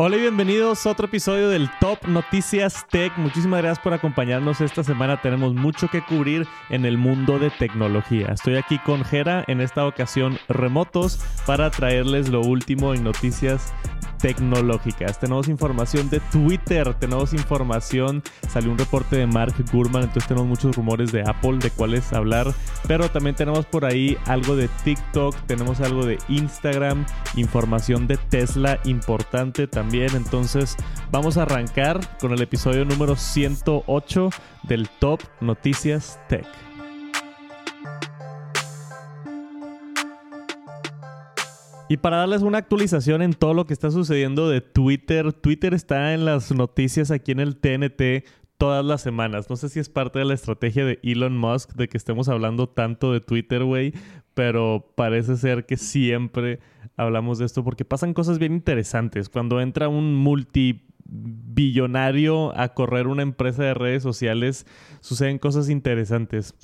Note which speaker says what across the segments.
Speaker 1: Hola y bienvenidos a otro episodio del Top Noticias Tech. Muchísimas gracias por acompañarnos esta semana. Tenemos mucho que cubrir en el mundo de tecnología. Estoy aquí con Jera, en esta ocasión remotos, para traerles lo último en noticias tecnológicas. Tenemos información de Twitter, tenemos información, salió un reporte de Mark Gurman, entonces tenemos muchos rumores de Apple de cuáles hablar, pero también tenemos por ahí algo de TikTok, tenemos algo de Instagram, información de Tesla importante también, entonces vamos a arrancar con el episodio número 108 del Top Noticias Tech. Y para darles una actualización en todo lo que está sucediendo de Twitter, Twitter está en las noticias aquí en el TNT todas las semanas. No sé si es parte de la estrategia de Elon Musk de que estemos hablando tanto de Twitter, güey, pero parece ser que siempre hablamos de esto porque pasan cosas bien interesantes. Cuando entra un multibillonario a correr una empresa de redes sociales, suceden cosas interesantes.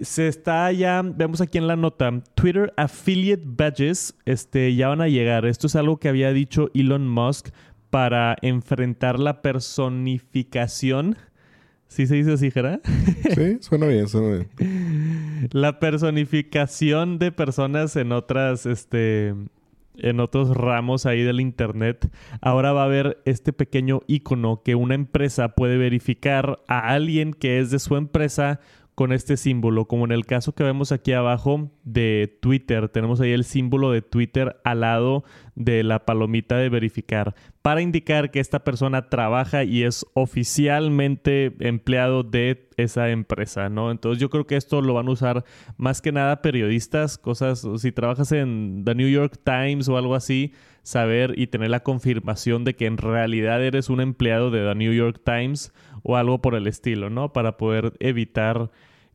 Speaker 1: Se está ya, vemos aquí en la nota, Twitter Affiliate Badges este, ya van a llegar. Esto es algo que había dicho Elon Musk para enfrentar la personificación. ¿Sí se dice así, Jera?
Speaker 2: Sí, suena bien, suena bien.
Speaker 1: La personificación de personas en otras, este, en otros ramos ahí del internet. Ahora va a haber este pequeño icono que una empresa puede verificar a alguien que es de su empresa con este símbolo, como en el caso que vemos aquí abajo de Twitter. Tenemos ahí el símbolo de Twitter al lado de la palomita de verificar para indicar que esta persona trabaja y es oficialmente empleado de esa empresa, ¿no? Entonces yo creo que esto lo van a usar más que nada periodistas, cosas, si trabajas en The New York Times o algo así, saber y tener la confirmación de que en realidad eres un empleado de The New York Times o algo por el estilo, ¿no? Para poder evitar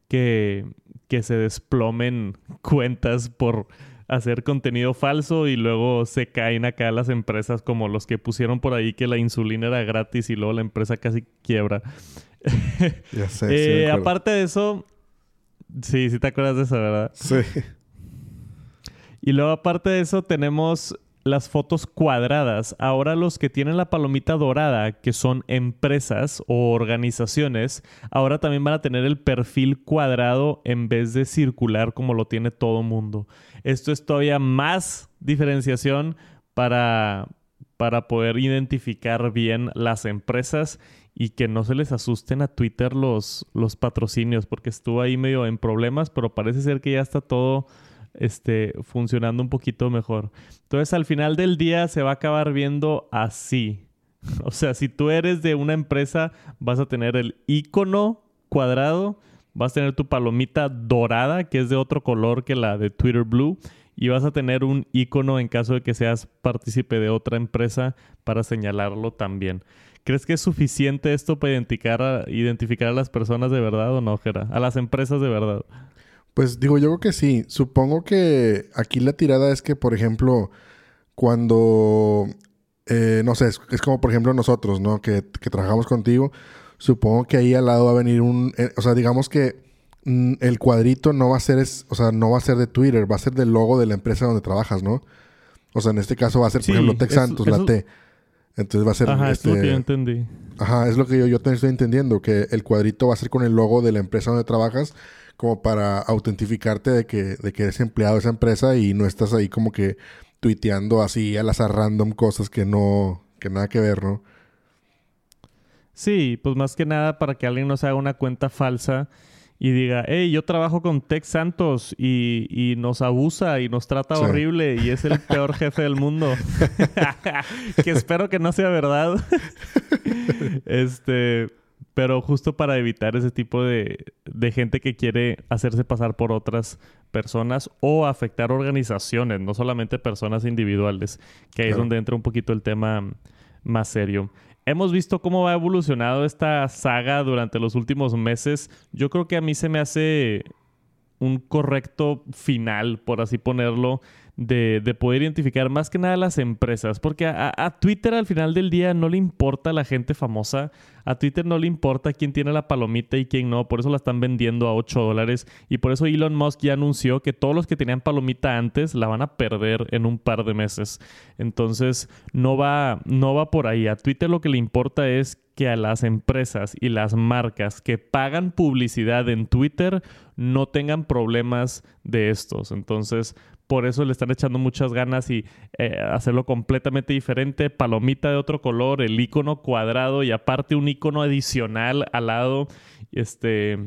Speaker 1: que, que se desplomen cuentas por hacer contenido falso y luego se caen acá las empresas como los que pusieron por ahí que la insulina era gratis y luego la empresa casi quiebra.
Speaker 2: Ya sé.
Speaker 1: Eh, aparte de eso, sí, sí te acuerdas de eso, ¿verdad?
Speaker 2: Sí.
Speaker 1: Y luego aparte de eso tenemos las fotos cuadradas. Ahora los que tienen la palomita dorada, que son empresas o organizaciones, ahora también van a tener el perfil cuadrado en vez de circular como lo tiene todo mundo. Esto es todavía más diferenciación para, para poder identificar bien las empresas y que no se les asusten a Twitter los, los patrocinios, porque estuvo ahí medio en problemas, pero parece ser que ya está todo este, funcionando un poquito mejor. Entonces al final del día se va a acabar viendo así. O sea, si tú eres de una empresa, vas a tener el icono cuadrado, vas a tener tu palomita dorada, que es de otro color que la de Twitter Blue, y vas a tener un icono en caso de que seas partícipe de otra empresa para señalarlo también. ¿Crees que es suficiente esto para identificar a, identificar a las personas de verdad o no, Jera? A las empresas de verdad.
Speaker 2: Pues digo, yo creo que sí. Supongo que aquí la tirada es que, por ejemplo, cuando, eh, no sé, es, es, como por ejemplo nosotros, ¿no? Que, que, trabajamos contigo. Supongo que ahí al lado va a venir un, eh, o sea, digamos que mm, el cuadrito no va a ser, es, o sea, no va a ser de Twitter, va a ser del logo de la empresa donde trabajas, ¿no? O sea, en este caso va a ser, por ejemplo, Tech Santos, la T. Entonces va a ser.
Speaker 1: Ajá,
Speaker 2: este,
Speaker 1: es lo que yo entendí.
Speaker 2: Ajá, es lo que yo, yo también estoy entendiendo, que el cuadrito va a ser con el logo de la empresa donde trabajas como para autentificarte de que, de que eres empleado de esa empresa y no estás ahí como que tuiteando así al azar random cosas que no, que nada que ver, ¿no?
Speaker 1: Sí, pues más que nada para que alguien no se haga una cuenta falsa y diga, hey, yo trabajo con Tex Santos y, y, nos abusa y nos trata sí. horrible y es el peor jefe del mundo. que espero que no sea verdad. este, pero justo para evitar ese tipo de, de, gente que quiere hacerse pasar por otras personas o afectar organizaciones, no solamente personas individuales, que ahí claro. es donde entra un poquito el tema más serio. Hemos visto cómo va evolucionado esta saga durante los últimos meses. Yo creo que a mí se me hace un correcto final, por así ponerlo, de, de, poder identificar más que nada las empresas, porque a, a, Twitter al final del día no le importa la gente famosa, a Twitter no le importa quién tiene la palomita y quién no, por eso la están vendiendo a 8 dólares y por eso Elon Musk ya anunció que todos los que tenían palomita antes la van a perder en un par de meses. Entonces no va, no va por ahí, a Twitter lo que le importa es que a las empresas y las marcas que pagan publicidad en Twitter no tengan problemas de estos. Entonces, por eso le están echando muchas ganas y eh, hacerlo completamente diferente. Palomita de otro color, el icono cuadrado y aparte un icono adicional al lado. Este,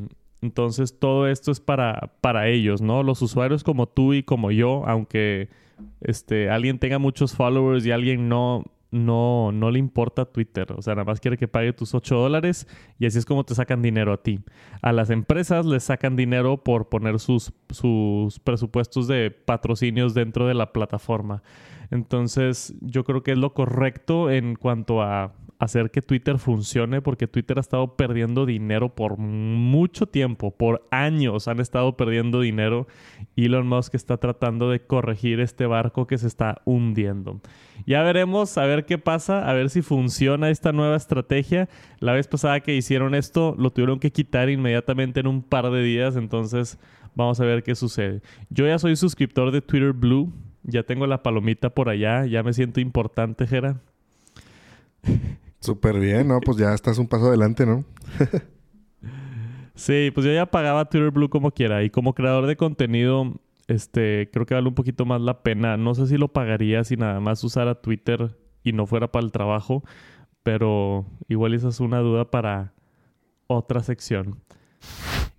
Speaker 1: entonces todo esto es para, para ellos, ¿no? Los usuarios como tú y como yo, aunque este, alguien tenga muchos followers y alguien no, no, no le importa Twitter. O sea, nada más quiere que pague tus 8 dólares y así es como te sacan dinero a ti. A las empresas les sacan dinero por poner sus, sus presupuestos de patrocinios dentro de la plataforma. Entonces, yo creo que es lo correcto en cuanto a hacer que Twitter funcione porque Twitter ha estado perdiendo dinero por mucho tiempo, por años han estado perdiendo dinero. Elon Musk está tratando de corregir este barco que se está hundiendo. Ya veremos a ver qué pasa, a ver si funciona esta nueva estrategia. La vez pasada que hicieron esto lo tuvieron que quitar inmediatamente en un par de días, entonces vamos a ver qué sucede. Yo ya soy suscriptor de Twitter Blue, ya tengo la palomita por allá, ya me siento importante, Jera.
Speaker 2: Súper bien, ¿no? Pues ya estás un paso adelante, ¿no?
Speaker 1: sí, pues yo ya pagaba Twitter Blue como quiera. Y como creador de contenido, este, creo que vale un poquito más la pena. No sé si lo pagaría si nada más usara Twitter y no fuera para el trabajo. Pero igual esa es una duda para otra sección.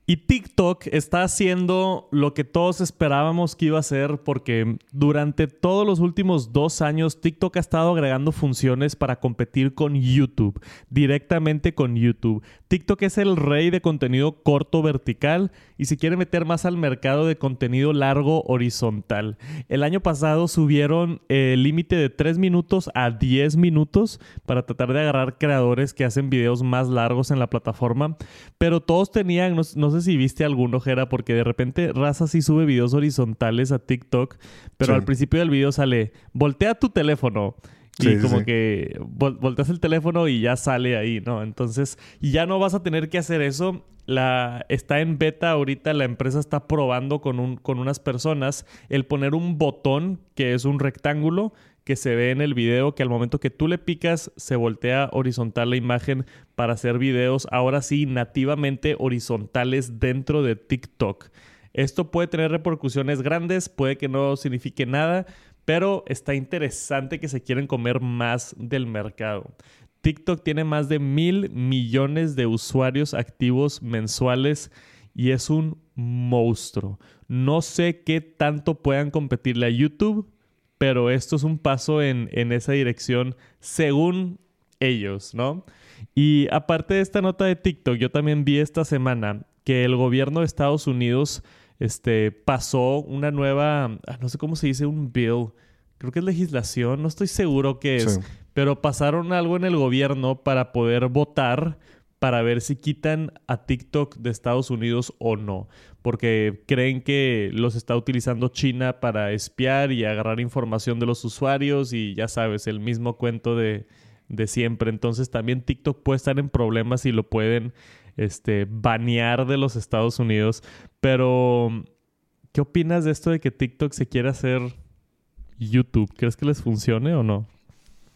Speaker 1: Y TikTok está haciendo lo que todos esperábamos que iba a hacer porque durante todos los últimos dos años TikTok ha estado agregando funciones para competir con YouTube, directamente con YouTube. TikTok es el rey de contenido corto vertical y se quiere meter más al mercado de contenido largo horizontal. El año pasado subieron el límite de 3 minutos a 10 minutos para tratar de agarrar creadores que hacen videos más largos en la plataforma, pero todos tenían, no, sé si viste alguno, Jera, porque de repente Raza sí sube videos horizontales a TikTok, pero al principio del video sale, voltea tu teléfono. Y como que volteas el teléfono y ya sale ahí, ¿no? Entonces, ya no vas a tener que hacer eso. La, está en beta ahorita, la empresa está probando con, un, con unas personas el poner un botón que es un rectángulo que se ve en el video que al momento que tú le picas se voltea horizontal la imagen para hacer videos ahora sí nativamente horizontales dentro de TikTok. Esto puede tener repercusiones grandes, puede que no signifique nada, pero está interesante que se quieren comer más del mercado. TikTok tiene más de mil millones de usuarios activos mensuales y es un monstruo. No sé qué tanto puedan competirle a YouTube, pero esto es un paso en, esa dirección según ellos, ¿no? Y aparte de esta nota de TikTok, yo también vi esta semana que el gobierno de Estados Unidos este, pasó una nueva, ah, no sé cómo se dice, un bill, creo que es legislación, no estoy seguro qué es, pero pasaron algo en el gobierno para poder votar para ver si quitan a TikTok de Estados Unidos o no, porque creen que los está utilizando China para espiar y agarrar información de los usuarios y ya sabes, el mismo cuento de, siempre. Entonces también TikTok puede estar en problemas y lo pueden este, banear de los Estados Unidos. Pero, ¿qué opinas de esto de que TikTok se quiere hacer YouTube? ¿Crees que les funcione o no?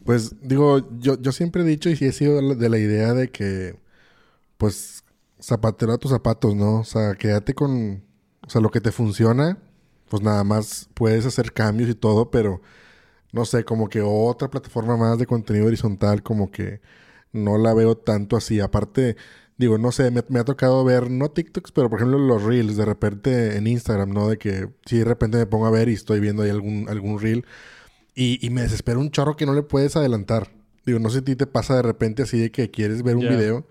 Speaker 2: Pues digo, yo, yo siempre he dicho y sí he sido de la idea de que pues zapatero a tus zapatos, ¿no? O sea, quédate con, o sea, lo que te funciona, pues nada más puedes hacer cambios y todo, pero no sé, como que otra plataforma más de contenido horizontal, como que no la veo tanto así. Aparte, digo, no sé, me, ha tocado ver, no TikToks, pero por ejemplo los Reels, de repente en Instagram, ¿no? De que si de repente me pongo a ver y estoy viendo ahí algún, algún Reel y, me desespera un chorro que no le puedes adelantar. Digo, no sé si a ti te pasa de repente así de que quieres ver un video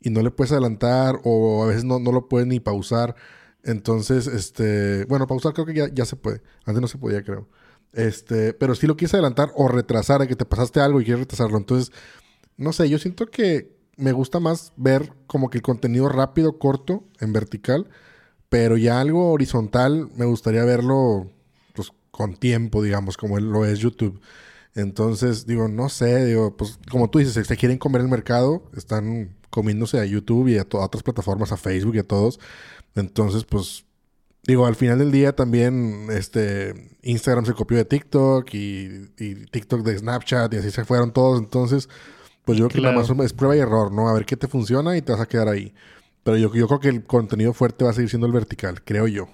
Speaker 2: y no le puedes adelantar o a veces no, no lo puedes ni pausar. Entonces, este, bueno, pausar creo que ya, ya se puede. Antes no se podía, creo. Este, pero si lo quieres adelantar o retrasar, a que te pasaste algo y quieres retrasarlo. Entonces, no sé, yo siento que me gusta más ver como que el contenido rápido, corto, en vertical, pero ya algo horizontal, me gustaría verlo con tiempo, digamos, como lo es YouTube. Entonces, digo, no sé, digo, pues como tú dices, se quieren comer el mercado, están comiéndose a YouTube y a, a otras plataformas, a Facebook y a todos. Entonces, pues Digo, al final del día también este Instagram se copió de TikTok y, TikTok de Snapchat y así se fueron todos. Entonces, pues yo creo que nada más es prueba y error, ¿no? A ver qué te funciona y te vas a quedar ahí. Pero yo, yo creo que el contenido fuerte va a seguir siendo el vertical, creo yo.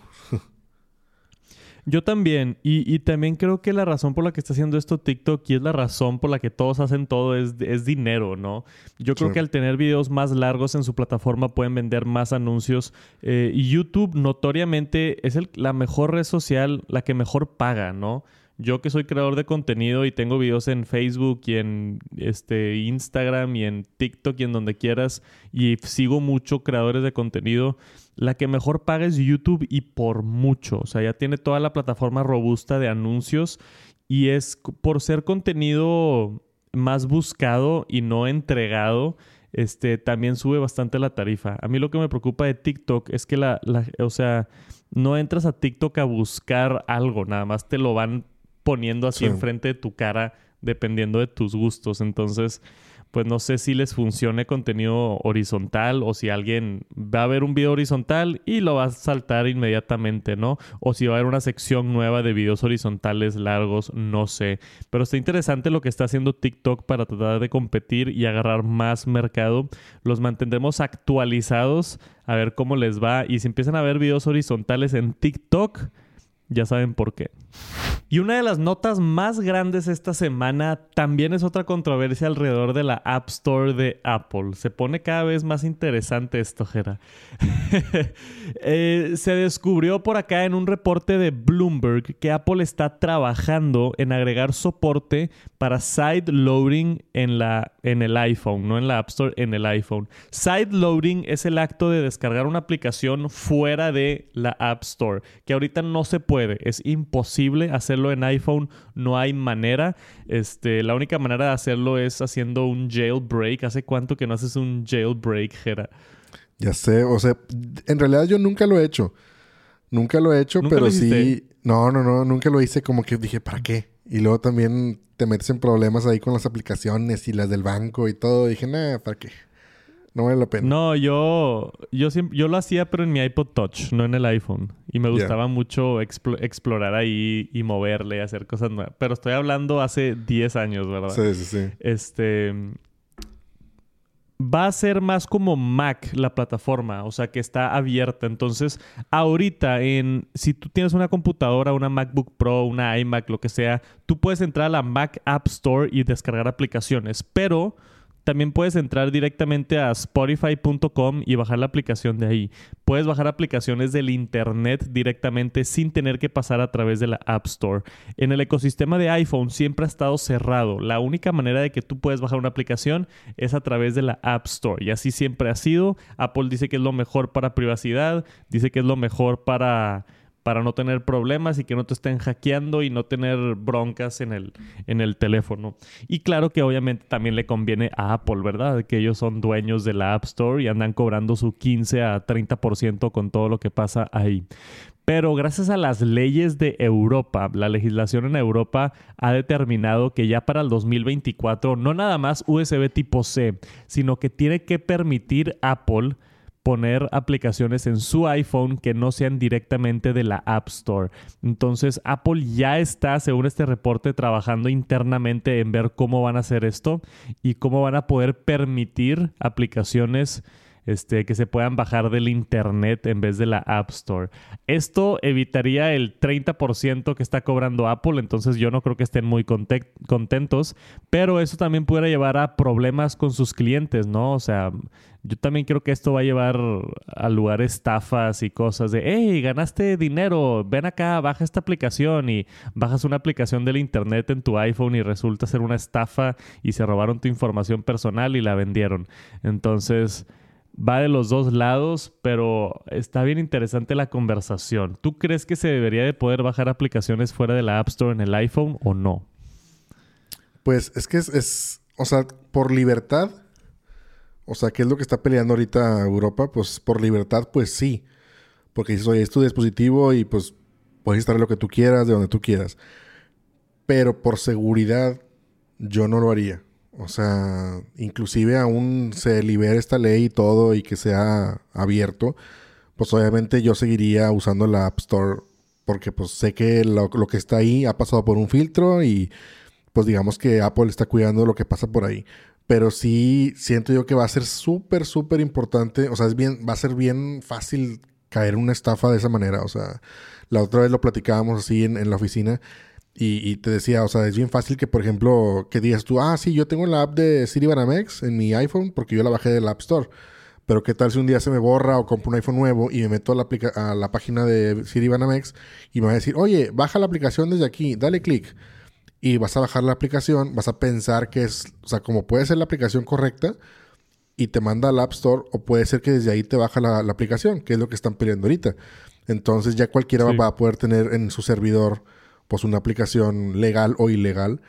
Speaker 1: Yo también, y, también creo que la razón por la que está haciendo esto TikTok y es la razón por la que todos hacen todo es, es dinero, ¿no? Yo creo que al tener videos más largos en su plataforma pueden vender más anuncios eh, y YouTube notoriamente es el, la mejor red social, la que mejor paga, ¿no? Yo que soy creador de contenido y tengo videos en Facebook y en este Instagram y en TikTok y en donde quieras y sigo mucho creadores de contenido, la que mejor paga es YouTube y por mucho. O sea, ya tiene toda la plataforma robusta de anuncios y es por ser contenido más buscado y no entregado, este, también sube bastante la tarifa. A mí lo que me preocupa de TikTok es que la, o sea, no entras a TikTok a buscar algo, nada más te lo van poniendo así enfrente de tu cara dependiendo de tus gustos. Entonces, pues no sé si les funcione contenido horizontal o si alguien va a ver un video horizontal y lo va a saltar inmediatamente, ¿no? O si va a haber una sección nueva de videos horizontales largos, no sé. Pero está interesante lo que está haciendo TikTok para tratar de competir y agarrar más mercado. Los mantendremos actualizados a ver cómo les va. Y si empiezan a ver videos horizontales en TikTok, ya saben por qué. Y una de las notas más grandes esta semana también es otra controversia alrededor de la App Store de Apple. Se pone cada vez más interesante esto, Jera. Eh, se descubrió por acá en un reporte de Bloomberg que Apple está trabajando en agregar soporte para side loading en, la, en el iPhone, no en la App Store, en el iPhone. Side loading es el acto de descargar una aplicación fuera de la App Store, que ahorita no se puede, es imposible hacerlo en iPhone no hay manera. Este, la única manera de hacerlo es haciendo un jailbreak. ¿Hace cuánto que no haces un jailbreak, Jera?
Speaker 2: Ya sé, o sea, en realidad yo nunca lo he hecho. Nunca lo he hecho, pero sí. No, no, no, nunca lo hice como que dije, ¿para qué? Y luego también te metes en problemas ahí con las aplicaciones y las del banco y todo. dije, nada, ¿para qué? No vale la pena.
Speaker 1: No, yo, yo, siempre, yo lo hacía, pero en mi iPod Touch, no en el iPhone. Y me gustaba mucho explorar ahí y moverle, hacer cosas nuevas. Pero estoy hablando hace 10 años, ¿verdad?
Speaker 2: Sí, sí, sí.
Speaker 1: Este. Va a ser más como Mac la plataforma, o sea que está abierta. Entonces, ahorita, en, si tú tienes una computadora, una MacBook Pro, una iMac, lo que sea, tú puedes entrar a la Mac App Store y descargar aplicaciones. Pero también puedes entrar directamente a spotify.com y bajar la aplicación de ahí. Puedes bajar aplicaciones del Internet directamente sin tener que pasar a través de la App Store. En el ecosistema de iPhone siempre ha estado cerrado. La única manera de que tú puedes bajar una aplicación es a través de la App Store. Y así siempre ha sido. Apple dice que es lo mejor para privacidad, dice que es lo mejor para para no tener problemas y que no te estén hackeando y no tener broncas en el, en el teléfono. Y claro que obviamente también le conviene a Apple, ¿verdad? Que ellos son dueños de la App Store y andan cobrando su 15 a 30% con todo lo que pasa ahí. Pero gracias a las leyes de Europa, la legislación en Europa ha determinado que ya para el 2024 no nada más USB tipo C, sino que tiene que permitir Apple poner aplicaciones en su iPhone que no sean directamente de la App Store. Entonces Apple ya está, según este reporte, trabajando internamente en ver cómo van a hacer esto y cómo van a poder permitir aplicaciones este, que se puedan bajar del Internet en vez de la App Store. Esto evitaría el 30% que está cobrando Apple, entonces yo no creo que estén muy contentos, pero eso también pudiera llevar a problemas con sus clientes, ¿no? O sea, yo también creo que esto va a llevar a lugar estafas y cosas de, hey, ganaste dinero, ven acá, baja esta aplicación y bajas una aplicación del Internet en tu iPhone y resulta ser una estafa y se robaron tu información personal y la vendieron. Entonces va de los dos lados, pero está bien interesante la conversación. ¿Tú crees que se debería de poder bajar aplicaciones fuera de la App Store en el iPhone o no?
Speaker 2: Pues es que es, o sea, por libertad, o sea, ¿qué es lo que está peleando ahorita Europa? Pues por libertad, pues sí. Porque dices, oye, es tu dispositivo y pues puedes instalar lo que tú quieras, de donde tú quieras. Pero por seguridad, yo no lo haría. O sea, inclusive aún se libere esta ley y todo y que sea abierto, pues obviamente yo seguiría usando la App Store porque pues sé que lo, que está ahí ha pasado por un filtro y pues digamos que Apple está cuidando lo que pasa por ahí. Pero sí siento yo que va a ser súper, súper importante. O sea, es bien, va a ser bien fácil caer en una estafa de esa manera. O sea, la otra vez lo platicábamos así en, en la oficina y, te decía, o sea, es bien fácil que, por ejemplo, que digas tú, ah, sí, yo tengo la app de Banamex en mi iPhone porque yo la bajé del App Store. Pero qué tal si un día se me borra o compro un iPhone nuevo y me meto a la, a la página de Banamex y me va a decir, oye, baja la aplicación desde aquí, dale clic. Y vas a bajar la aplicación, vas a pensar que es, o sea, como puede ser la aplicación correcta y te manda al App Store o puede ser que desde ahí te baja la, aplicación, que es lo que están peleando ahorita. Entonces ya cualquiera va a poder tener en su servidor pues una aplicación legal o ilegal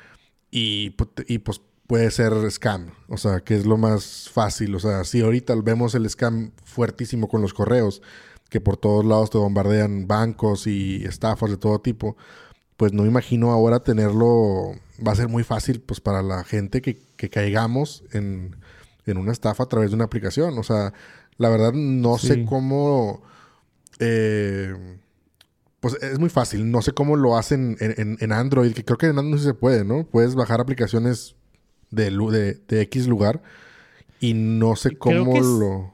Speaker 2: y, pues puede ser scam, o sea, que es lo más fácil, o sea, si ahorita vemos el scam fuertísimo con los correos, que por todos lados te bombardean bancos y estafas de todo tipo, pues no imagino ahora tenerlo, va a ser muy fácil pues para la gente que, caigamos en, una estafa a través de una aplicación, o sea, la verdad no sé cómo... Eh, pues es muy fácil. No sé cómo lo hacen en, Android, que creo que en Android sí se puede, ¿no? Puedes bajar aplicaciones de, de, X lugar y no sé cómo lo...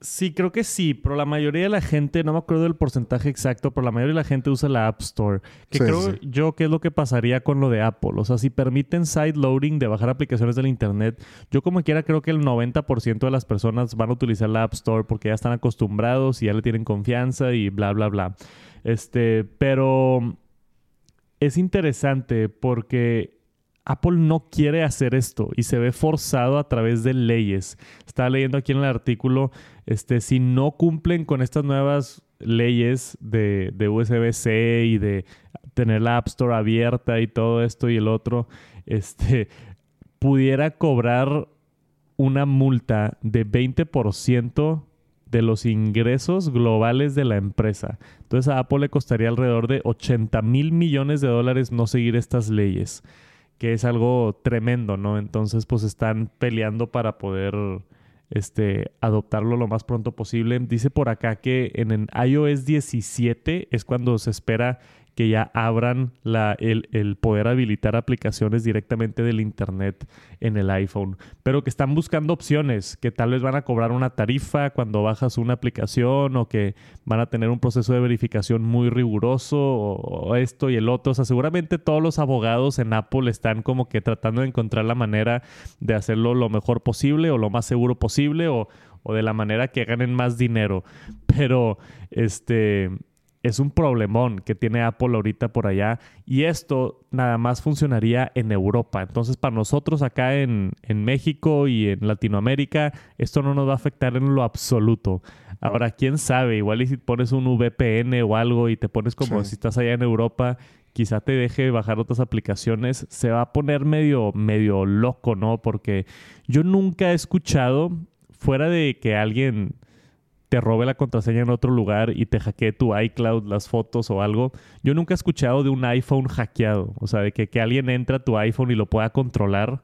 Speaker 1: Sí, creo que sí, pero la mayoría de la gente, no me acuerdo del porcentaje exacto, pero la mayoría de la gente usa la App Store. Que creo yo que es lo que pasaría con lo de Apple. O sea, si permiten side loading de bajar aplicaciones del Internet, yo como quiera creo que el 90% de las personas van a utilizar la App Store porque ya están acostumbrados y ya le tienen confianza y bla, bla, bla. Este, pero es interesante porque Apple no quiere hacer esto y se ve forzado a través de leyes. Estaba leyendo aquí en el artículo, este, si no cumplen con estas nuevas leyes de, de USB-C y de tener la App Store abierta y todo esto y el otro, este, pudiera cobrar una multa de 20% de los ingresos globales de la empresa. Entonces a Apple le costaría alrededor de 80 mil millones de dólares no seguir estas leyes, que es algo tremendo, ¿no? Entonces pues están peleando para poder este, adoptarlo lo más pronto posible. Dice por acá que en el iOS 17 es cuando se espera que ya abran la, el, poder habilitar aplicaciones directamente del Internet en el iPhone, pero que están buscando opciones, que tal vez van a cobrar una tarifa cuando bajas una aplicación o que van a tener un proceso de verificación muy riguroso o, esto y el otro. O sea, seguramente todos los abogados en Apple están como que tratando de encontrar la manera de hacerlo lo mejor posible o lo más seguro posible o, o de la manera que ganen más dinero. Pero, este es un problemón que tiene Apple ahorita por allá y esto nada más funcionaría en Europa. Entonces para nosotros acá en, México y en Latinoamérica esto no nos va a afectar en lo absoluto. Ahora, quién sabe, igual y si pones un VPN o algo y te pones como si estás allá en Europa, quizá te deje bajar otras aplicaciones, se va a poner medio, medio loco, ¿no? Porque yo nunca he escuchado, fuera de que alguien te robe la contraseña en otro lugar y te hackee tu iCloud, las fotos o algo. Yo nunca he escuchado de un iPhone hackeado. O sea, de que, que alguien entra a tu iPhone y lo pueda controlar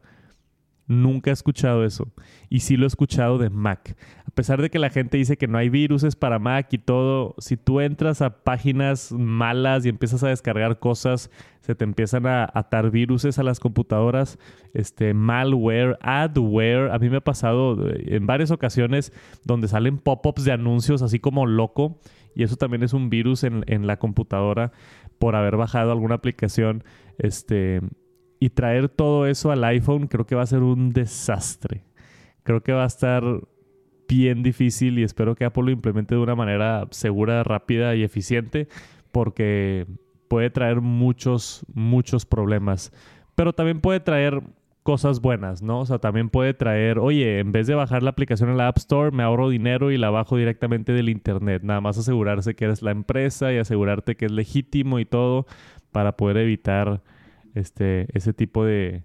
Speaker 1: Nunca he escuchado eso. Y sí lo he escuchado de Mac. A pesar de que la gente dice que no hay viruses para Mac y todo, si tú entras a páginas malas y empiezas a descargar cosas, se te empiezan a atar viruses a las computadoras, este malware, adware. A mí me ha pasado eh, en varias ocasiones donde salen pop-ups de anuncios así como loco. Y eso también es un virus en, en la computadora por haber bajado alguna aplicación. Este, y traer todo eso al iPhone creo que va a ser un desastre. Creo que va a estar bien difícil y espero que Apple lo implemente de una manera segura, rápida y eficiente porque puede traer muchos, muchos problemas. Pero también puede traer cosas buenas, ¿no? O sea, también puede traer, oye, en vez de bajar la aplicación en la App Store, me ahorro dinero y la bajo directamente del Internet. Nada más asegurarse que eres la empresa y asegurarte que es legítimo y todo para poder evitar este, ese tipo de,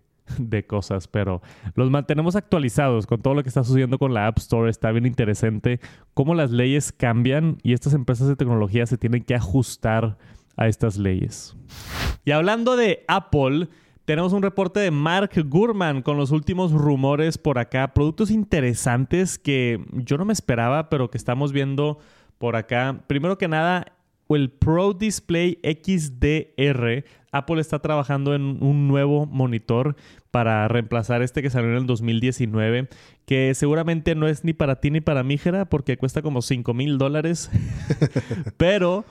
Speaker 1: cosas, pero los mantenemos actualizados con todo lo que está sucediendo con la App Store. Está bien interesante cómo las leyes cambian y estas empresas de tecnología se tienen que ajustar a estas leyes. Y hablando de Apple, tenemos un reporte de Mark Gurman con los últimos rumores por acá, productos interesantes que yo no me esperaba, pero que estamos viendo por acá. Primero que nada, el Pro Display XDR. Apple está trabajando en un nuevo monitor para reemplazar este que salió en el 2019, que seguramente no es ni para ti ni para mí, Jera, porque cuesta como 5 mil dólares. Pero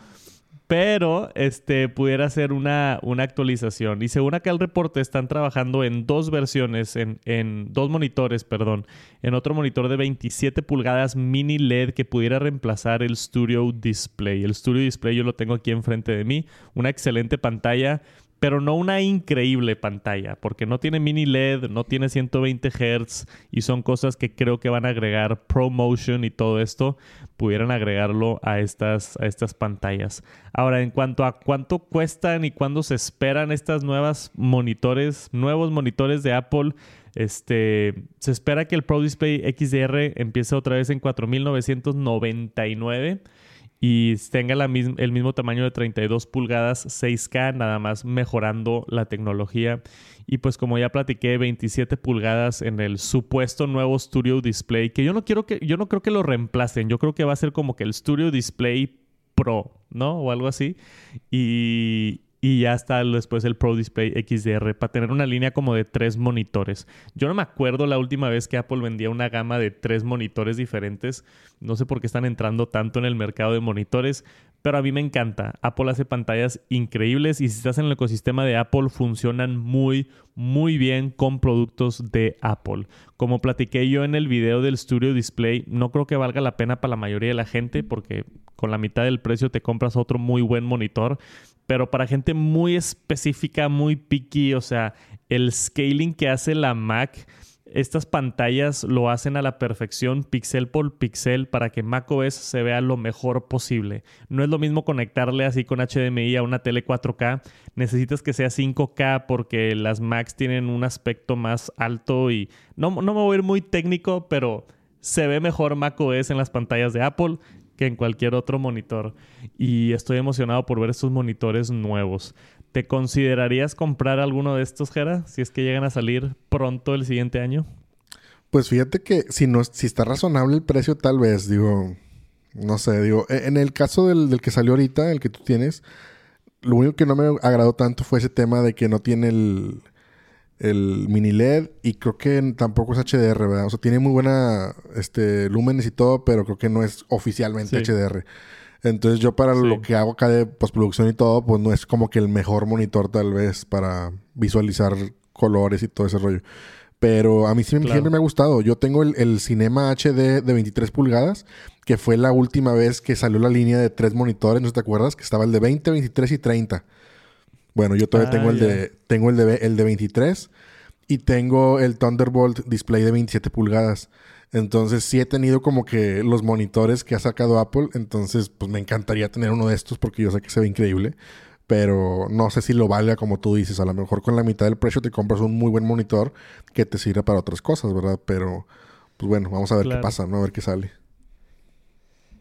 Speaker 1: pero este, pudiera ser una, una, actualización. Y según acá el reporte, están trabajando en dos versiones, en, en, dos monitores, perdón. En otro monitor de 27 pulgadas mini LED que pudiera reemplazar el Studio Display. El Studio Display yo lo tengo aquí enfrente de mí. Una excelente pantalla pero no una increíble pantalla, porque no tiene mini LED, no tiene 120 Hz y son cosas que creo que van a agregar ProMotion y todo esto, pudieran agregarlo a estas, a estas pantallas. Ahora, en cuanto a cuánto cuestan y cuándo se esperan estas nuevas monitores, nuevos monitores de Apple, este, se espera que el Pro Display XDR empiece otra vez en 4.999 y tenga el mismo tamaño de 32 pulgadas 6K, nada más mejorando la tecnología. Y pues como ya platiqué, 27 pulgadas en el supuesto nuevo Studio Display, que yo no quiero que yo no creo que lo reemplacen, yo creo que va a ser como que el Studio Display Pro, ¿no? O algo así. Y, y ya está después el Pro Display XDR para tener una línea como de tres monitores. Yo no me acuerdo la última vez que Apple vendía una gama de tres monitores diferentes. No sé por qué están entrando tanto en el mercado de monitores, pero a mí me encanta. Apple hace pantallas increíbles y si estás en el ecosistema de Apple funcionan muy, muy bien con productos de Apple. Como platiqué yo en el video del Studio Display, no creo que valga la pena para la mayoría de la gente porque con la mitad del precio te compras otro muy buen monitor pero para gente muy específica, muy picky, o sea, el scaling que hace la Mac, estas pantallas lo hacen a la perfección, pixel por pixel, para que macOS se vea lo mejor posible. No es lo mismo conectarle así con HDMI a una tele 4K. Necesitas que sea 5K porque las Macs tienen un aspecto más alto y no, no me voy a ir muy técnico, pero se ve mejor macOS en las pantallas de Apple que en cualquier otro monitor. Y estoy emocionado por ver estos monitores nuevos. ¿Te considerarías comprar alguno de estos, Jera? Si es que llegan a salir pronto el siguiente año.
Speaker 2: Pues fíjate que si no, si está razonable el precio, tal vez, digo, no sé, digo, e, en el caso del, del que salió ahorita, el que tú tienes, lo único que no me agradó tanto fue ese tema de que no tiene el, el mini LED y creo que tampoco es HDR, ¿verdad? O sea, tiene muy buena este, lúmenes y todo, pero creo que no es oficialmente HDR. Entonces yo para lo que hago acá de postproducción y todo, pues no es como que el mejor monitor tal vez para visualizar colores y todo ese rollo. Pero a mí siempre, me ha gustado. Yo tengo el, el, Cinema HD de 23 pulgadas, que fue la última vez que salió la línea de tres monitores, ¿no te acuerdas? Que estaba el de 20, 23 y 30. Bueno, yo todavía tengo, el ah, de, tengo el de el de 23 y tengo el Thunderbolt display de 27 pulgadas. Entonces sí he tenido como que los monitores que ha sacado Apple. Entonces pues me encantaría tener uno de estos porque yo sé que se ve increíble. Pero no sé si lo valga como tú dices. A lo mejor con la mitad del precio te compras un muy buen monitor que te sirve para otras cosas, ¿verdad? Pero pues bueno, vamos a ver qué pasa, ¿no? A ver qué sale.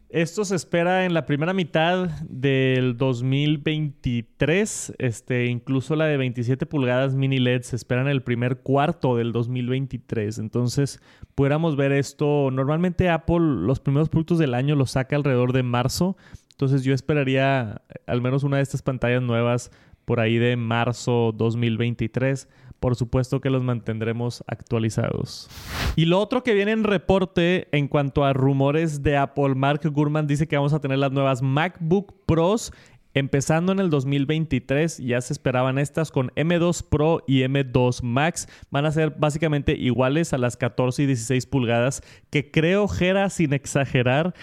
Speaker 1: Esto se espera en la primera mitad del 2023. Este, incluso la de 27 pulgadas mini LED se espera en el primer cuarto del 2023. Entonces, pudiéramos ver esto. Normalmente Apple los primeros productos del año los saca alrededor de marzo. Entonces, yo esperaría al menos una de estas pantallas nuevas por ahí de marzo 2023 por supuesto que los mantendremos actualizados. Y lo otro que viene en reporte en cuanto a rumores de Apple, Mark Gurman dice que vamos a tener las nuevas MacBook Pros Empezando en el 2023, ya se esperaban estas con M2 Pro y M2 Max. Van a ser básicamente iguales a las 14 y 16 pulgadas, que creo, Gera, sin exagerar,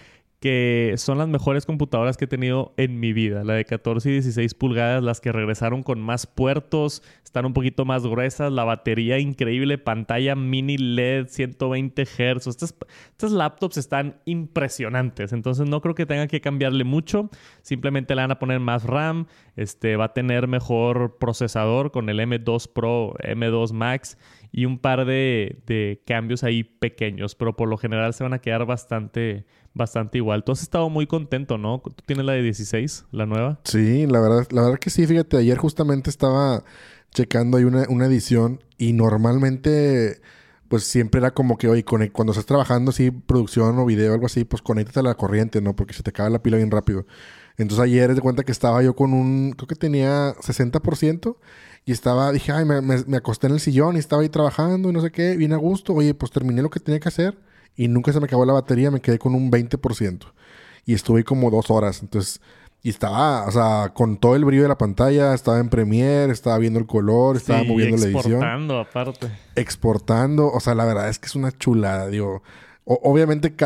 Speaker 1: que son las mejores computadoras que he tenido en mi vida. La de 14 y 16 pulgadas, las que regresaron con más puertos, están un poquito más gruesas, la batería increíble, pantalla mini LED 120 Hz. Estas, laptops están impresionantes, entonces no creo que tenga que cambiarle mucho. Simplemente le van a poner más RAM, este, va a tener mejor procesador con el M2 Pro, M2 Max y un par de, cambios ahí pequeños, pero por lo general se van a quedar bastante, bastante igual. Tú has estado muy contento, ¿no? Tú tienes la de 16, la nueva.
Speaker 2: Sí, la verdad, la verdad que sí, fíjate, ayer justamente estaba checando ahí una, una edición y normalmente pues siempre era como que, oye, cuando estás trabajando así, producción o video o algo así, pues conéctate a la corriente, ¿no? Porque se te acaba la pila bien rápido. Entonces ayer de cuenta que estaba yo con un, creo que tenía 60% y estaba, dije, ay, me, me, acosté en el sillón y estaba ahí trabajando y no sé qué, bien a gusto. Oye, pues terminé lo que tenía que hacer y nunca se me acabó la batería, me quedé con un 20%. Y estuve como dos horas. Entonces, y estaba, o sea, con todo el brillo de la pantalla, estaba en Premiere, estaba viendo el color, estaba moviendo la edición.
Speaker 1: Exportando, aparte.
Speaker 2: Exportando, o sea, la verdad es que es una chulada, digo. obviamente,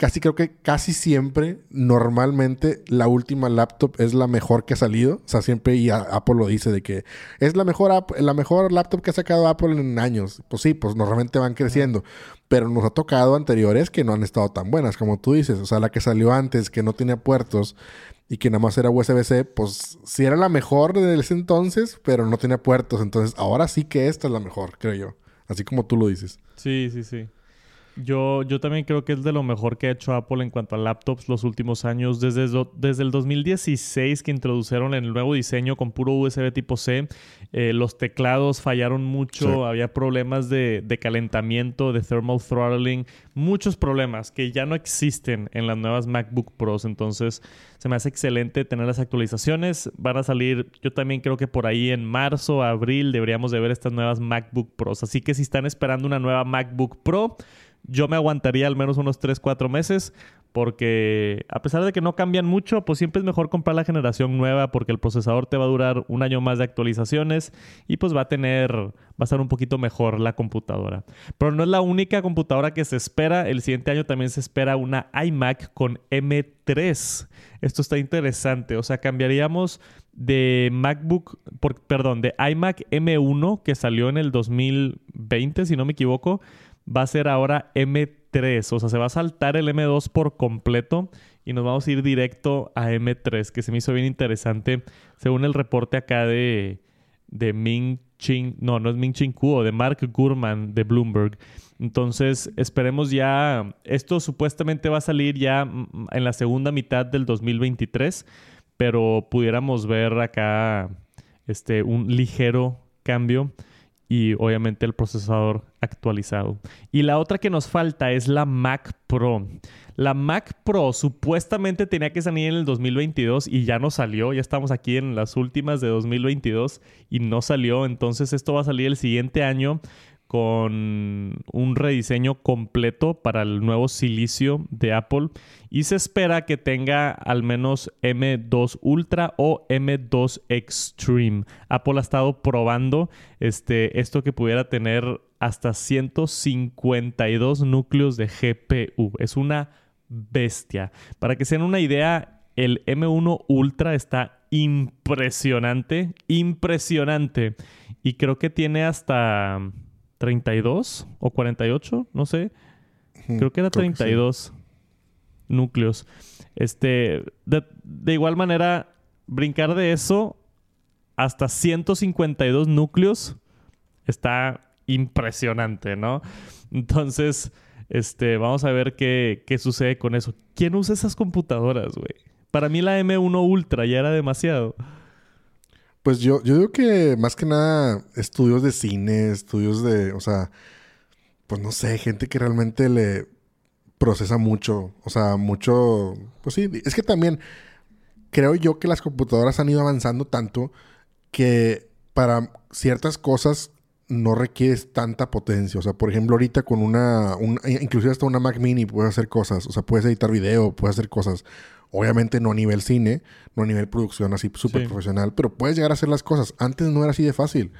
Speaker 2: casi creo que casi siempre, normalmente, la última laptop es la mejor que ha salido. O sea, siempre, y Apple lo dice, de que es la mejor, la mejor laptop que ha sacado Apple en años. Pues sí, pues normalmente van creciendo. Pero nos ha tocado anteriores que no han estado tan buenas, como tú dices. O sea, la que salió antes, que no tenía puertos y que nada más era USB-C, pues sí era la mejor de ese entonces, pero no tenía puertos. Entonces, ahora sí que esta es la mejor, creo yo. Así como tú lo dices.
Speaker 1: Sí, sí, sí. Yo, yo también creo que es de lo mejor que ha hecho Apple en cuanto a laptops los últimos años. Desde, desde el 2016 que introdujeron el nuevo diseño con puro USB tipo C, eh, los teclados fallaron mucho, había problemas de, de, calentamiento, de thermal throttling, muchos problemas que ya no existen en las nuevas MacBook Pros. Entonces se me hace excelente tener las actualizaciones. Van a salir, yo también creo que por ahí en marzo, abril deberíamos de ver estas nuevas MacBook Pros. Así que si están esperando una nueva MacBook Pro, yo me aguantaría al menos unos 3, 4 meses porque a pesar de que no cambian mucho, pues siempre es mejor comprar la generación nueva porque el procesador te va a durar un año más de actualizaciones y pues va a tener, va a estar un poquito mejor la computadora. Pero no es la única computadora que se espera, el siguiente año también se espera una iMac con M3. Esto está interesante, o sea, cambiaríamos de MacBook, perdón, de iMac M1 que salió en el 2020, si no me equivoco, va a ser ahora M3. O sea, se va a saltar el M2 por completo y nos vamos a ir directo a M3, que se me hizo bien interesante. Según el reporte acá de, de Ming Ching, no, no es Ming Ching Kuo, de Mark Gurman de Bloomberg. Entonces, esperemos ya, esto supuestamente va a salir ya en la segunda mitad del 2023, pero pudiéramos ver acá este, un ligero cambio y obviamente el procesador actualizado. Y la otra que nos falta es la Mac Pro. La Mac Pro supuestamente tenía que salir en el 2022 y ya no salió. Ya estamos aquí en las últimas de 2022 y no salió. Entonces esto va a salir el siguiente año con un rediseño completo para el nuevo silicio de Apple y se espera que tenga al menos M2 Ultra o M2 Extreme. Apple ha estado probando este, esto que pudiera tener hasta 152 núcleos de GPU. Es una bestia. Para que se den una idea, el M1 Ultra está impresionante, impresionante. Y creo que tiene hasta 32 o 48, no sé. Creo que era 32 núcleos. Este, de, igual manera, brincar de eso hasta 152 núcleos está impresionante, ¿no? Entonces, este, vamos a ver qué, qué sucede con eso. ¿Quién usa esas computadoras, güey? Para mí la M1 Ultra ya era demasiado.
Speaker 2: Pues yo, yo digo que más que nada estudios de cine, estudios de, o sea, pues no sé, gente que realmente le procesa mucho, o sea, mucho, pues sí, es que también creo yo que las computadoras han ido avanzando tanto que para ciertas cosas no requieres tanta potencia. O sea, por ejemplo, ahorita con una, inclusive hasta una Mac Mini puedes hacer cosas. O sea, puedes editar video, puedes hacer cosas. Obviamente no a nivel cine, no a nivel producción así súper profesional, pero puedes llegar a hacer las cosas. Antes no era así de fácil.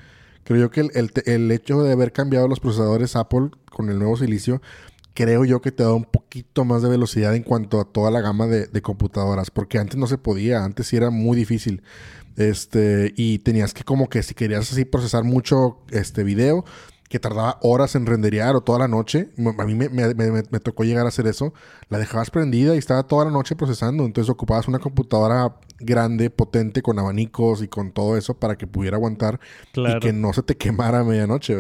Speaker 2: Creo yo que el, hecho de haber cambiado los procesadores Apple con el nuevo silicio, creo yo que te da un poquito más de velocidad en cuanto a toda la gama de, de computadoras, porque antes no se podía, antes sí era muy difícil. Este, y tenías que como que si querías así procesar mucho este video, que tardaba horas en renderear o toda la noche. A mí me, tocó llegar a hacer eso. La dejabas prendida y estaba toda la noche procesando. Entonces ocupabas una computadora grande, potente, con abanicos y con todo eso para que pudiera aguantar y que no se te quemara a medianoche.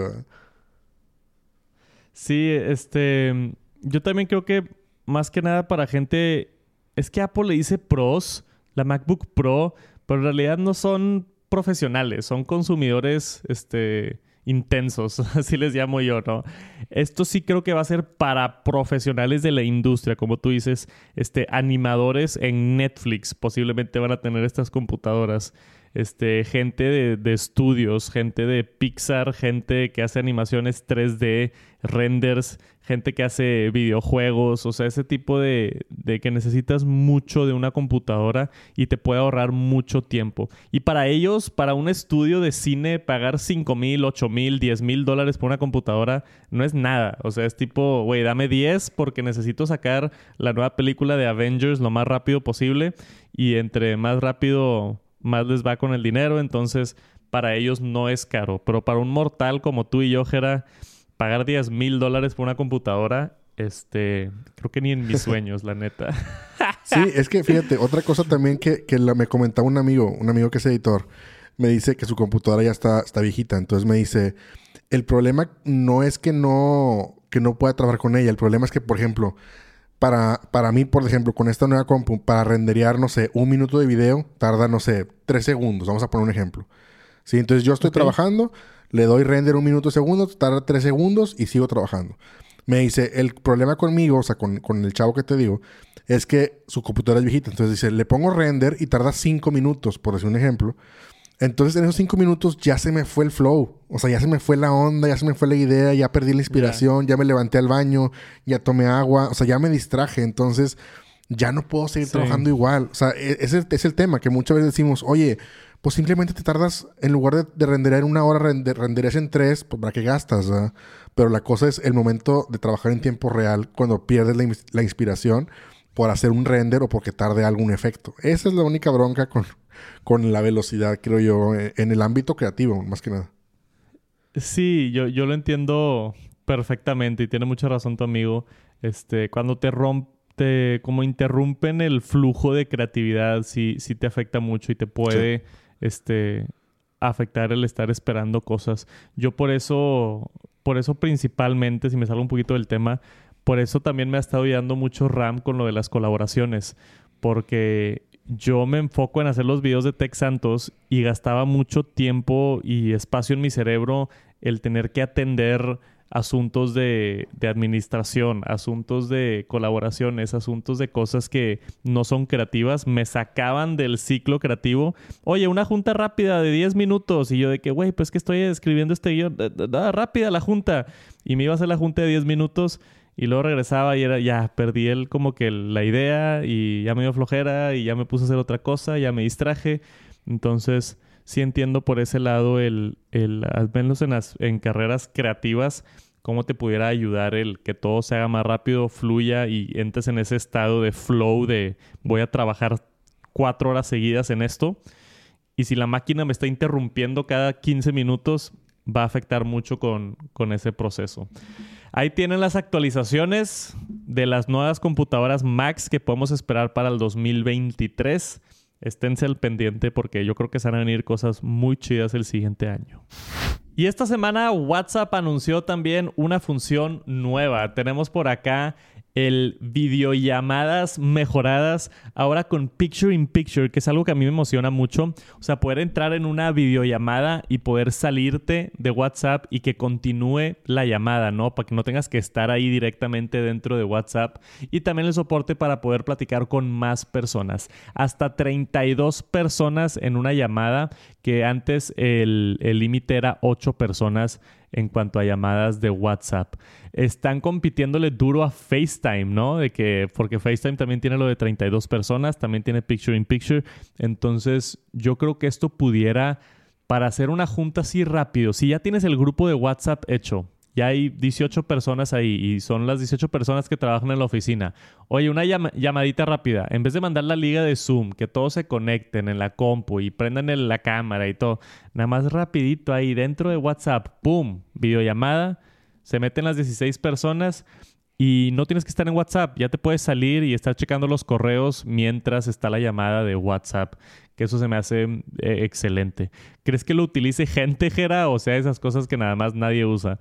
Speaker 1: Sí, este. Yo también creo que más que nada para gente. Es que Apple le dice pros, la MacBook Pro, pero en realidad no son profesionales, son consumidores este, intensos, así les llamo yo, ¿no? Esto sí creo que va a ser para profesionales de la industria, como tú dices, este, animadores en Netflix posiblemente van a tener estas computadoras este, gente de, estudios, gente de Pixar, gente que hace animaciones 3D, renders, gente que hace videojuegos, o sea, ese tipo de, de, que necesitas mucho de una computadora y te puede ahorrar mucho tiempo. Y para ellos, para un estudio de cine, pagar 5 mil, 8 mil, 10 mil dólares por una computadora no es nada. O sea, es tipo, güey, dame 10 porque necesito sacar la nueva película de Avengers lo más rápido posible y entre más rápido más les va con el dinero, entonces para ellos no es caro. Pero para un mortal como tú y yo, Jera, pagar 10 mil dólares por una computadora, este, creo que ni en mis sueños, la neta.
Speaker 2: sí, es que fíjate, otra cosa también que, que me comentaba un amigo, un amigo que es editor, me dice que su computadora ya está, está viejita, entonces me dice, el problema no es que no, que no pueda trabajar con ella, el problema es que, por ejemplo, para, para mí, por ejemplo, con esta nueva compu, para renderear, no sé, un minuto de video, tarda, no sé, tres segundos. Vamos a poner un ejemplo. ¿Sí? Entonces yo estoy trabajando, le doy render un minuto segundo, tarda tres segundos y sigo trabajando. Me dice, el problema conmigo, o sea, con, con el chavo que te digo, es que su computadora es viejita. Entonces dice, le pongo render y tarda cinco minutos, por decir un ejemplo. Entonces en esos cinco minutos ya se me fue el flow. O sea, ya se me fue la onda, ya se me fue la idea, ya perdí la inspiración, ya me levanté al baño, ya tomé agua, o sea, ya me distraje. Entonces ya no puedo seguir trabajando igual. O sea, e-, ese es el tema que muchas veces decimos, oye, pues simplemente te tardas, en lugar de, de renderar en una hora, renderías en tres, pues para qué gastas, Pero la cosa es el momento de trabajar en tiempo real cuando pierdes la, la inspiración por hacer un render o porque tarde algún efecto. Esa es la única bronca con, con la velocidad, creo yo, eh, en el ámbito creativo, más que nada.
Speaker 1: Sí, yo, yo lo entiendo perfectamente y tiene mucha razón tu amigo. Este, cuando te rompe, como interrumpen el flujo de creatividad, sí, sí te afecta mucho y te puede este, afectar el estar esperando cosas. Yo por eso, por eso principalmente, si me salgo un poquito del tema, por eso también me ha estado ayudando mucho RAM con lo de las colaboraciones, porque yo me enfoco en hacer los videos de Tech Santos y gastaba mucho tiempo y espacio en mi cerebro el tener que atender asuntos de, administración, asuntos de colaboraciones, asuntos de cosas que no son creativas, me sacaban del ciclo creativo. Oye, una junta rápida de 10 minutos y yo de que, güey, pues que estoy escribiendo este guion, da, rápida la junta. Y me iba a hacer la junta de 10 minutos y luego regresaba y era, ya, perdí el como que la idea y ya me dio flojera y ya me puse a hacer otra cosa, ya me distraje. Entonces, sí entiendo por ese lado el, el al menos en, las, en carreras creativas, cómo te pudiera ayudar el que todo se haga más rápido, fluya y entres en ese estado de flow de voy a trabajar cuatro horas seguidas en esto. Y si la máquina me está interrumpiendo cada 15 minutos, va a afectar mucho con, con ese proceso. Ahí tienen las actualizaciones de las nuevas computadoras Max que podemos esperar para el 2023. Esténse al pendiente porque yo creo que se van a venir cosas muy chidas el siguiente año. Y esta semana WhatsApp anunció también una función nueva. Tenemos por acá el videollamadas mejoradas ahora con Picture in Picture, que es algo que a mí me emociona mucho. O sea, poder entrar en una videollamada y poder salirte de WhatsApp y que continúe la llamada, ¿no? Para que no tengas que estar ahí directamente dentro de WhatsApp. Y también el soporte para poder platicar con más personas. Hasta 32 personas en una llamada, que antes el límite era 8 personas en cuanto a llamadas de WhatsApp. Están compitiéndole duro a FaceTime, ¿no? De que, porque FaceTime también tiene lo de 32 personas, también tiene Picture in Picture. Entonces, yo creo que esto pudiera, para hacer una junta así rápido, si ya tienes el grupo de WhatsApp hecho, ya hay 18 personas ahí y son las 18 personas que trabajan en la oficina. Oye, una llamadita rápida. En vez de mandar la liga de Zoom, que todos se conecten en la compu y prendan la cámara y todo, nada más rapidito ahí dentro de WhatsApp, ¡pum! Videollamada, se meten las 16 personas y no tienes que estar en WhatsApp. Ya te puedes salir y estar checando los correos mientras está la llamada de WhatsApp. Que eso se me hace eh, excelente. ¿Crees que lo utilice gente, Jera? O sea, esas cosas que nada más nadie usa.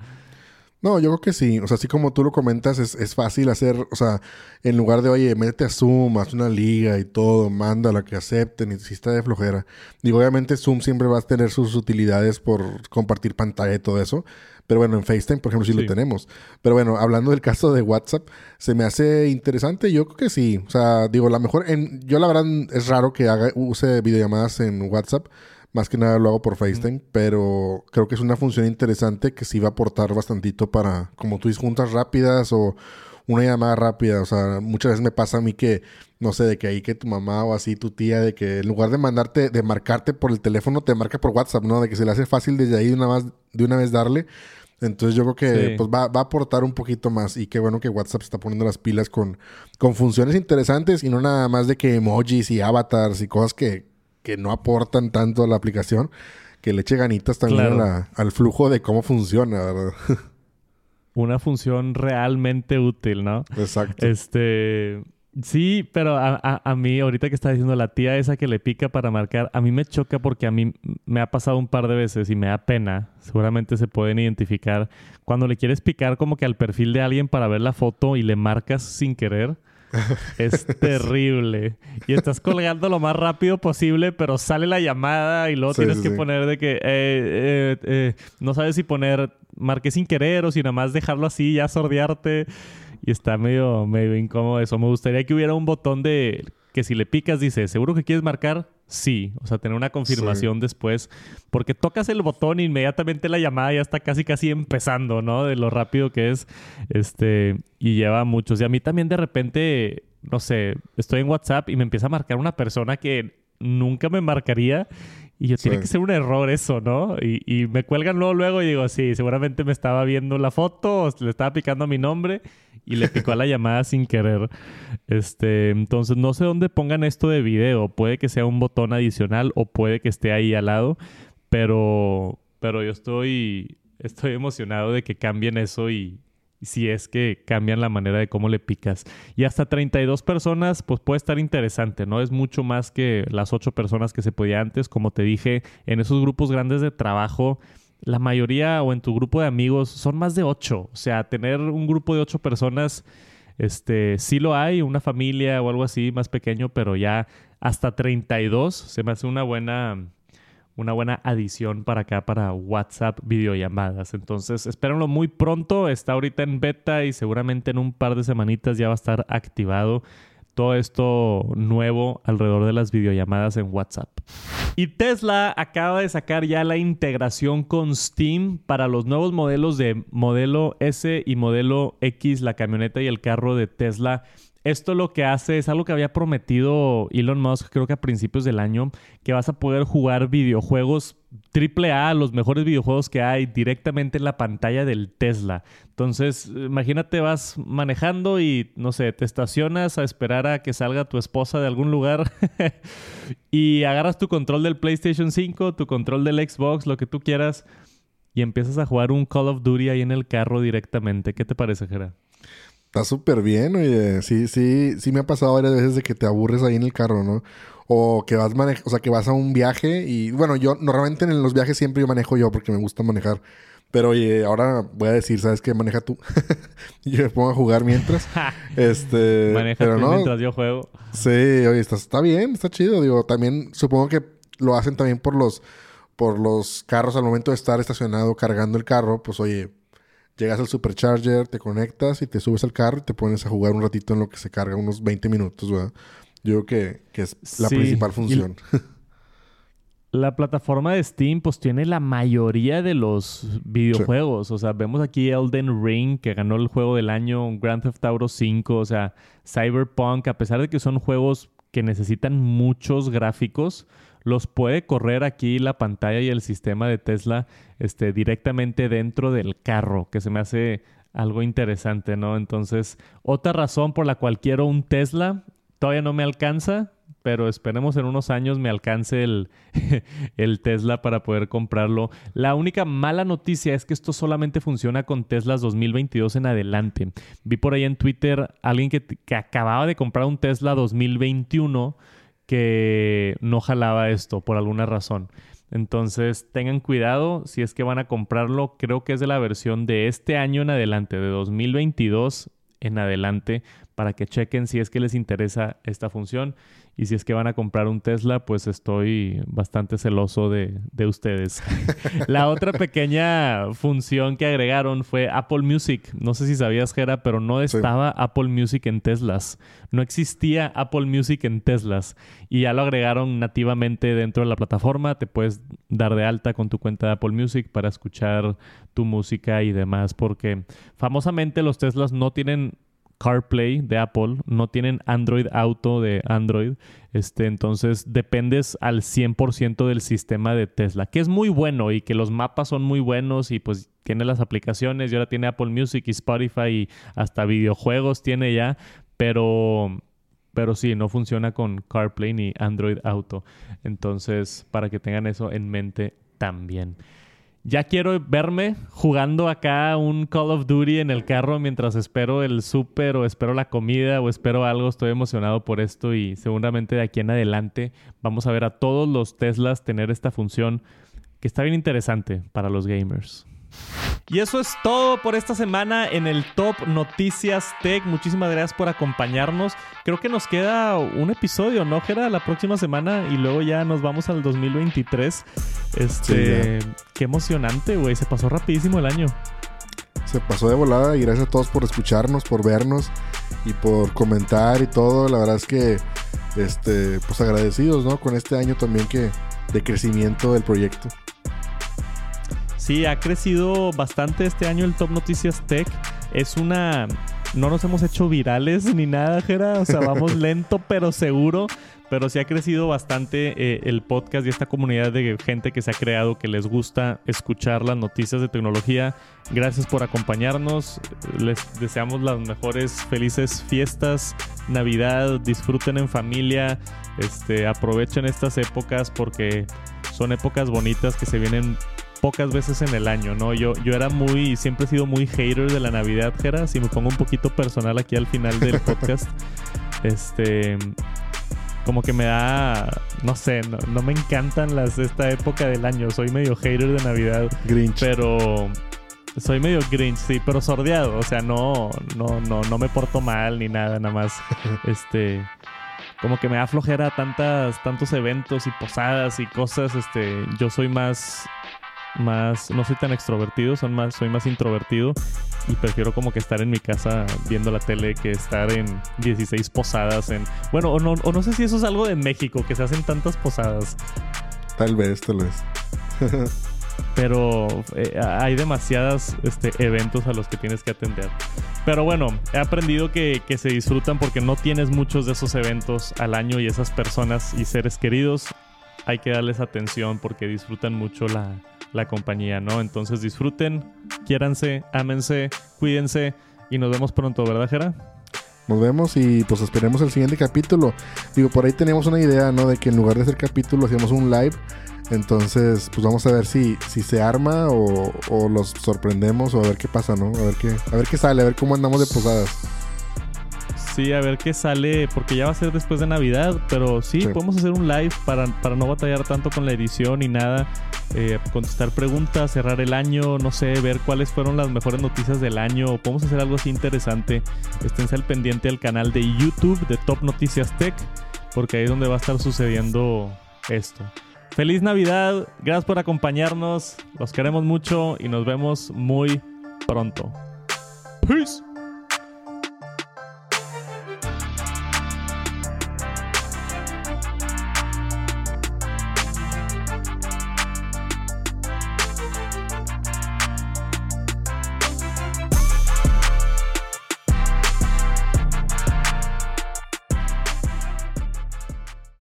Speaker 2: No, yo creo que sí. O sea, así como tú lo comentas, es, es, fácil hacer, o sea, en lugar de, oye, métete a Zoom, haz una liga y todo, manda la que acepten, y si está de flojera. Digo, obviamente Zoom siempre va a tener sus utilidades por compartir pantalla y todo eso. Pero bueno, en FaceTime, por ejemplo, sí, lo tenemos. Pero bueno, hablando del caso de WhatsApp, se me hace interesante. Yo creo que sí. O sea, digo, la mejor, en, yo la verdad es raro que haga, use videollamadas en WhatsApp. Más que nada lo hago por FaceTime, pero creo que es una función interesante que sí va a aportar bastantito para, como tú dices, juntas rápidas o una llamada rápida. O sea, muchas veces me pasa a mí que, no sé, de que ahí que tu mamá o así, tu tía, de que en lugar de mandarte, de marcarte por el teléfono, te marca por WhatsApp, ¿no? De que se le hace fácil desde ahí de una, más, de una vez darle. Entonces yo creo que pues va, va, a aportar un poquito más y qué bueno que WhatsApp está poniendo las pilas con, con funciones interesantes y no nada más de que emojis y avatars y cosas que, que no aportan tanto a la aplicación, que le eche ganitas también al flujo de cómo funciona, ¿verdad?
Speaker 1: Una función realmente útil, ¿no?
Speaker 2: Exacto.
Speaker 1: Este. Sí, pero a, a, mí, ahorita que está diciendo la tía esa que le pica para marcar, a mí me choca porque a mí me ha pasado un par de veces y me da pena. Seguramente se pueden identificar. Cuando le quieres picar como que al perfil de alguien para ver la foto y le marcas sin querer es terrible. Y estás colgando lo más rápido posible, pero sale la llamada y luego tienes que poner de que eh, eh, eh, no sabes si poner marqué sin querer o si nada más dejarlo así, ya sordearte. Y está medio, medio incómodo eso. Me gustaría que hubiera un botón de que si le picas dice, ¿seguro que quieres marcar? Sí, o sea, tener una confirmación después, porque tocas el botón e inmediatamente la llamada ya está casi casi empezando, ¿no? De lo rápido que es, este, y lleva muchos. Y a mí también de repente, no sé, estoy en WhatsApp y me empieza a marcar una persona que nunca me marcaría y yo, tiene que ser un error eso, ¿no? Y, y, me cuelgan luego, luego y digo, sí, seguramente me estaba viendo la foto o le estaba picando a mi nombre y le picó a la llamada sin querer. Este, entonces, no sé dónde pongan esto de video. Puede que sea un botón adicional o puede que esté ahí al lado, pero, pero yo estoy, estoy emocionado de que cambien eso y, si es que cambian la manera de cómo le picas. Y hasta 32 personas, pues puede estar interesante, ¿no? Es mucho más que las 8 personas que se podía antes. Como te dije, en esos grupos grandes de trabajo, la mayoría o en tu grupo de amigos son más de 8. O sea, tener un grupo de 8 personas, este, sí lo hay, una familia o algo así más pequeño, pero ya hasta 32 se me hace una buena una buena adición para acá para WhatsApp videollamadas. Entonces, espérenlo muy pronto. Está ahorita en beta y seguramente en un par de semanitas ya va a estar activado todo esto nuevo alrededor de las videollamadas en WhatsApp. Y Tesla acaba de sacar ya la integración con Steam para los nuevos modelos de modelo S y modelo X, la camioneta y el carro de Tesla esto lo que hace es algo que había prometido Elon Musk, creo que a principios del año, que vas a poder jugar videojuegos AAA, los mejores videojuegos que hay, directamente en la pantalla del Tesla. Entonces, imagínate, vas manejando y, no sé, te estacionas a esperar a que salga tu esposa de algún lugar y agarras tu control del PlayStation 5, tu control del Xbox, lo que tú quieras, y empiezas a jugar un Call of Duty ahí en el carro directamente. ¿Qué te parece, Gerard?
Speaker 2: Está súper bien, oye. Sí, sí, sí me ha pasado varias veces de que te aburres ahí en el carro, ¿no? O que vas o sea, que vas a un viaje y, bueno, yo normalmente en los viajes siempre yo manejo yo porque me gusta manejar. Pero oye, ahora voy a decir, ¿sabes qué? Maneja tú. y yo me pongo a jugar mientras. este,
Speaker 1: Maneja pero tú no, mientras yo juego.
Speaker 2: Sí, oye, está, está bien, está chido. Digo, también supongo que lo hacen también por los, por los carros al momento de estar estacionado cargando el carro. Pues oye, Llegas al supercharger, te conectas y te subes al carro y te pones a jugar un ratito en lo que se carga, unos 20 minutos, ¿verdad? Yo creo que, es la principal función.
Speaker 1: La plataforma de Steam pues tiene la mayoría de los videojuegos. O sea, vemos aquí Elden Ring que ganó el juego del año, Grand Theft Auto 5, o sea, Cyberpunk, a pesar de que son juegos que necesitan muchos gráficos, los puede correr aquí la pantalla y el sistema de Tesla este, directamente dentro del carro, que se me hace algo interesante, ¿no? Entonces, otra razón por la cual quiero un Tesla, todavía no me alcanza, pero esperemos en unos años me alcance el, el, Tesla para poder comprarlo. La única mala noticia es que esto solamente funciona con Teslas 2022 en adelante. Vi por ahí en Twitter alguien que, que acababa de comprar un Tesla 2021 que no jalaba esto por alguna razón. Entonces tengan cuidado si es que van a comprarlo. Creo que es de la versión de este año en adelante, de 2022 en adelante, para que chequen si es que les interesa esta función. Y si es que van a comprar un Tesla, pues estoy bastante celoso de, ustedes. la otra pequeña función que agregaron fue Apple Music. No sé si sabías, Jera, pero no estaba Apple Music en Teslas. No existía Apple Music en Teslas. Y ya lo agregaron nativamente dentro de la plataforma. Te puedes dar de alta con tu cuenta de Apple Music para escuchar tu música y demás. Porque famosamente los Teslas no tienen CarPlay de Apple, no tienen Android Auto de Android, este, entonces dependes al 100% del sistema de Tesla, que es muy bueno y que los mapas son muy buenos y pues tiene las aplicaciones y ahora tiene Apple Music y Spotify y hasta videojuegos tiene ya, pero pero sí, no funciona con CarPlay ni Android Auto. Entonces, para que tengan eso en mente también. Ya quiero verme jugando acá un Call of Duty en el carro mientras espero el súper o espero la comida o espero algo. Estoy emocionado por esto y seguramente de aquí en adelante vamos a ver a todos los Teslas tener esta función que está bien interesante para los gamers. Y eso es todo por esta semana en el Top Noticias Tech. Muchísimas gracias por acompañarnos. Creo que nos queda un episodio, ¿no, Gera? La próxima semana y luego ya nos vamos al 2023. Este, qué emocionante, güey. Se pasó rapidísimo el año.
Speaker 2: Se pasó de volada y gracias a todos por escucharnos, por vernos y por comentar y todo. La verdad es que, este, pues agradecidos, ¿no? Con este año también que de crecimiento del proyecto.
Speaker 1: Sí, ha crecido bastante este año el Top Noticias Tech. Es una... No nos hemos hecho virales ni nada, Jera. O sea, vamos lento pero seguro. Pero sí ha crecido bastante eh, el podcast y esta comunidad de gente que se ha creado, que les gusta escuchar las noticias de tecnología. Gracias por acompañarnos. Les deseamos las mejores, felices fiestas, Navidad. Disfruten en familia. Este, aprovechen estas épocas porque son épocas bonitas que se vienen pocas veces en el año, ¿no? Yo, yo era muy, siempre he sido muy hater de la Navidad, Jera. Si me pongo un poquito personal aquí al final del podcast, este, como que me da, no sé, no, me encantan las esta época del año. Soy medio hater de Navidad.
Speaker 2: Grinch.
Speaker 1: Pero soy medio Grinch, sí, pero sordeado. O sea, no, no, no, no me porto mal ni nada, nada más. este como que me da flojera tantas, tantos eventos y posadas y cosas. Este, yo soy más más, no soy tan extrovertido, son más, soy más introvertido y prefiero como que estar en mi casa viendo la tele que estar en 16 posadas en... Bueno, o no, o no sé si eso es algo de México, que se hacen tantas posadas.
Speaker 2: Tal vez, tal vez.
Speaker 1: Pero eh, hay demasiados este, eventos a los que tienes que atender. Pero bueno, he aprendido que, que se disfrutan porque no tienes muchos de esos eventos al año y esas personas y seres queridos hay que darles atención porque disfrutan mucho la, la compañía, ¿no? Entonces disfruten, quiéranse, ámense, cuídense y nos vemos pronto, ¿verdad, Jera?
Speaker 2: Nos vemos y pues esperemos el siguiente capítulo. Digo, por ahí tenemos una idea, ¿no? De que en lugar de hacer capítulo hacíamos un live. Entonces, pues vamos a ver si, si se arma o, o los sorprendemos o a ver qué pasa, ¿no? A ver qué, a ver qué sale, a ver cómo andamos de posadas.
Speaker 1: Sí, a ver qué sale, porque ya va a ser después de Navidad, pero sí, podemos hacer un live para, para, no batallar tanto con la edición y nada. Eh, contestar preguntas, cerrar el año, no sé, ver cuáles fueron las mejores noticias del año. Podemos hacer algo así interesante. Esténse al pendiente al canal de YouTube de Top Noticias Tech, porque ahí es donde va a estar sucediendo esto. Feliz Navidad, gracias por acompañarnos, los queremos mucho y nos vemos muy pronto. Peace.